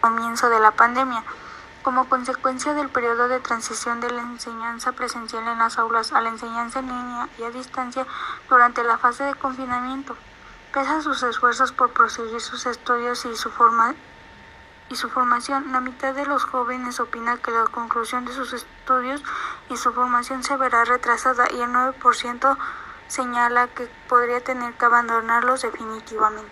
comienzo de la pandemia, como consecuencia del periodo de transición de la enseñanza presencial en las aulas a la enseñanza en línea y a distancia durante la fase de confinamiento. Pese a sus esfuerzos por proseguir sus estudios y su, forma y su formación, la mitad de los jóvenes opina que la conclusión de sus estudios y su formación se verá retrasada y el 9% señala que podría tener que abandonarlos definitivamente.